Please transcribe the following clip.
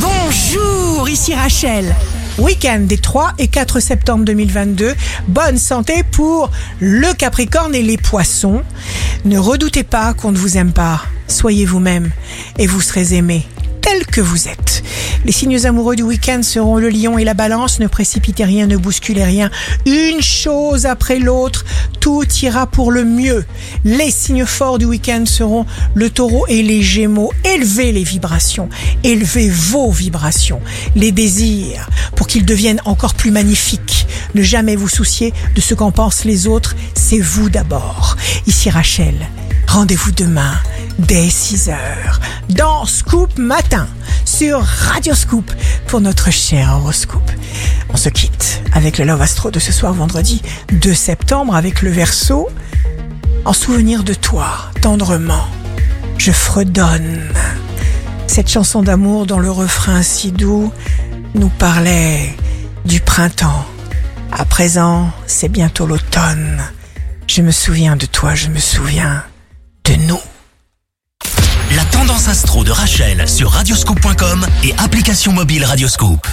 Bonjour, ici Rachel. Week-end des 3 et 4 septembre 2022. Bonne santé pour le Capricorne et les Poissons. Ne redoutez pas qu'on ne vous aime pas. Soyez vous-même et vous serez aimé tel que vous êtes. Les signes amoureux du week-end seront le lion et la balance. Ne précipitez rien, ne bousculez rien. Une chose après l'autre, tout ira pour le mieux. Les signes forts du week-end seront le taureau et les gémeaux. Élevez les vibrations, élevez vos vibrations, les désirs, pour qu'ils deviennent encore plus magnifiques. Ne jamais vous soucier de ce qu'en pensent les autres, c'est vous d'abord. Ici Rachel, rendez-vous demain dès 6 heures dans Scoop Matin sur Radio Scoop pour notre cher horoscope. On se quitte avec le Love Astro de ce soir vendredi 2 septembre avec le verso. En souvenir de toi, tendrement, je fredonne. Cette chanson d'amour dont le refrain si doux nous parlait du printemps. À présent, c'est bientôt l'automne. Je me souviens de toi, je me souviens de nous. La tendance astro de Rachel sur radioscope.com et application mobile Radioscope.